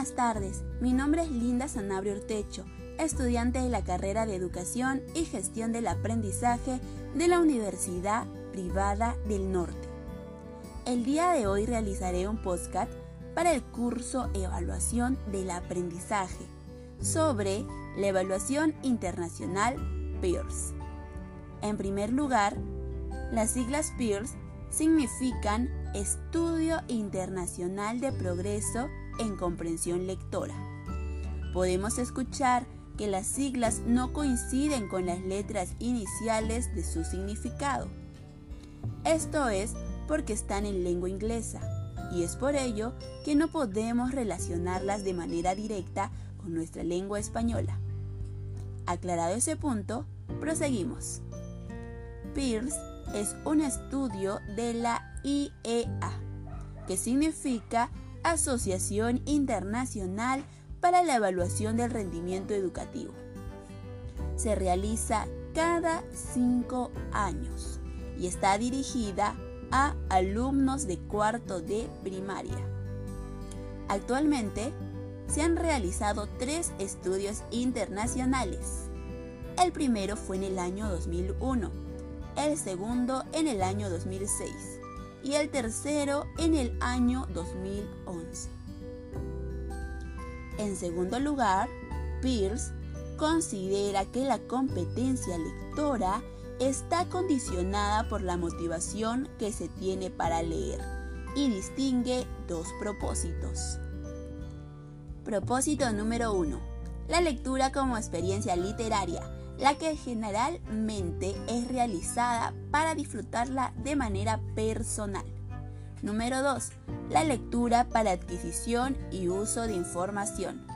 Buenas tardes, mi nombre es Linda Sanabria Ortecho, estudiante de la carrera de Educación y Gestión del Aprendizaje de la Universidad Privada del Norte. El día de hoy realizaré un podcast para el curso Evaluación del Aprendizaje sobre la evaluación internacional PEARS. En primer lugar, las siglas PEARS significan Estudio Internacional de Progreso en Comprensión Lectora. Podemos escuchar que las siglas no coinciden con las letras iniciales de su significado. Esto es porque están en lengua inglesa y es por ello que no podemos relacionarlas de manera directa con nuestra lengua española. Aclarado ese punto, proseguimos. PEARS es un estudio de la IEA, que significa Asociación Internacional para la Evaluación del Rendimiento Educativo. Se realiza cada cinco años y está dirigida a alumnos de cuarto de primaria. Actualmente se han realizado tres estudios internacionales. El primero fue en el año 2001, el segundo en el año 2006 y el tercero en el año 2011. En segundo lugar, Pierce considera que la competencia lectora está condicionada por la motivación que se tiene para leer y distingue dos propósitos. Propósito número 1. La lectura como experiencia literaria, la que generalmente es realizada para disfrutarla de manera personal. Número 2. La lectura para adquisición y uso de información.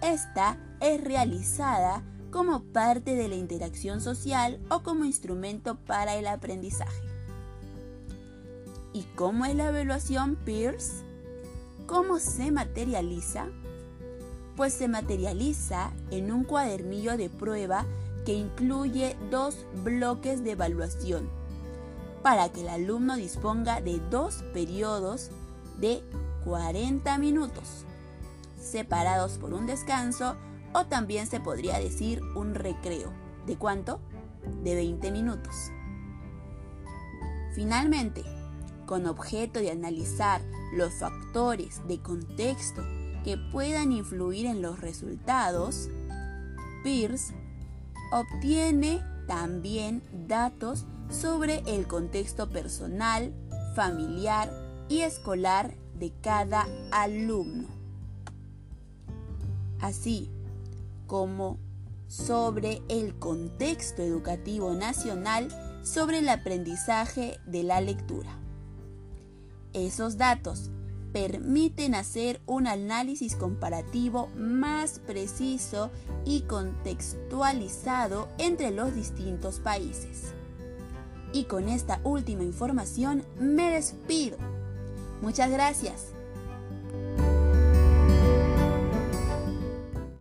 Esta es realizada como parte de la interacción social o como instrumento para el aprendizaje. ¿Y cómo es la evaluación Peirce? ¿Cómo se materializa? Pues se materializa en un cuadernillo de prueba que incluye dos bloques de evaluación para que el alumno disponga de dos periodos de 40 minutos, separados por un descanso o también se podría decir un recreo. ¿De cuánto? De 20 minutos. Finalmente, con objeto de analizar los factores de contexto que puedan influir en los resultados, Pierce obtiene también datos sobre el contexto personal, familiar y escolar de cada alumno. Así como sobre el contexto educativo nacional sobre el aprendizaje de la lectura. Esos datos permiten hacer un análisis comparativo más preciso y contextualizado entre los distintos países. Y con esta última información me despido. Muchas gracias.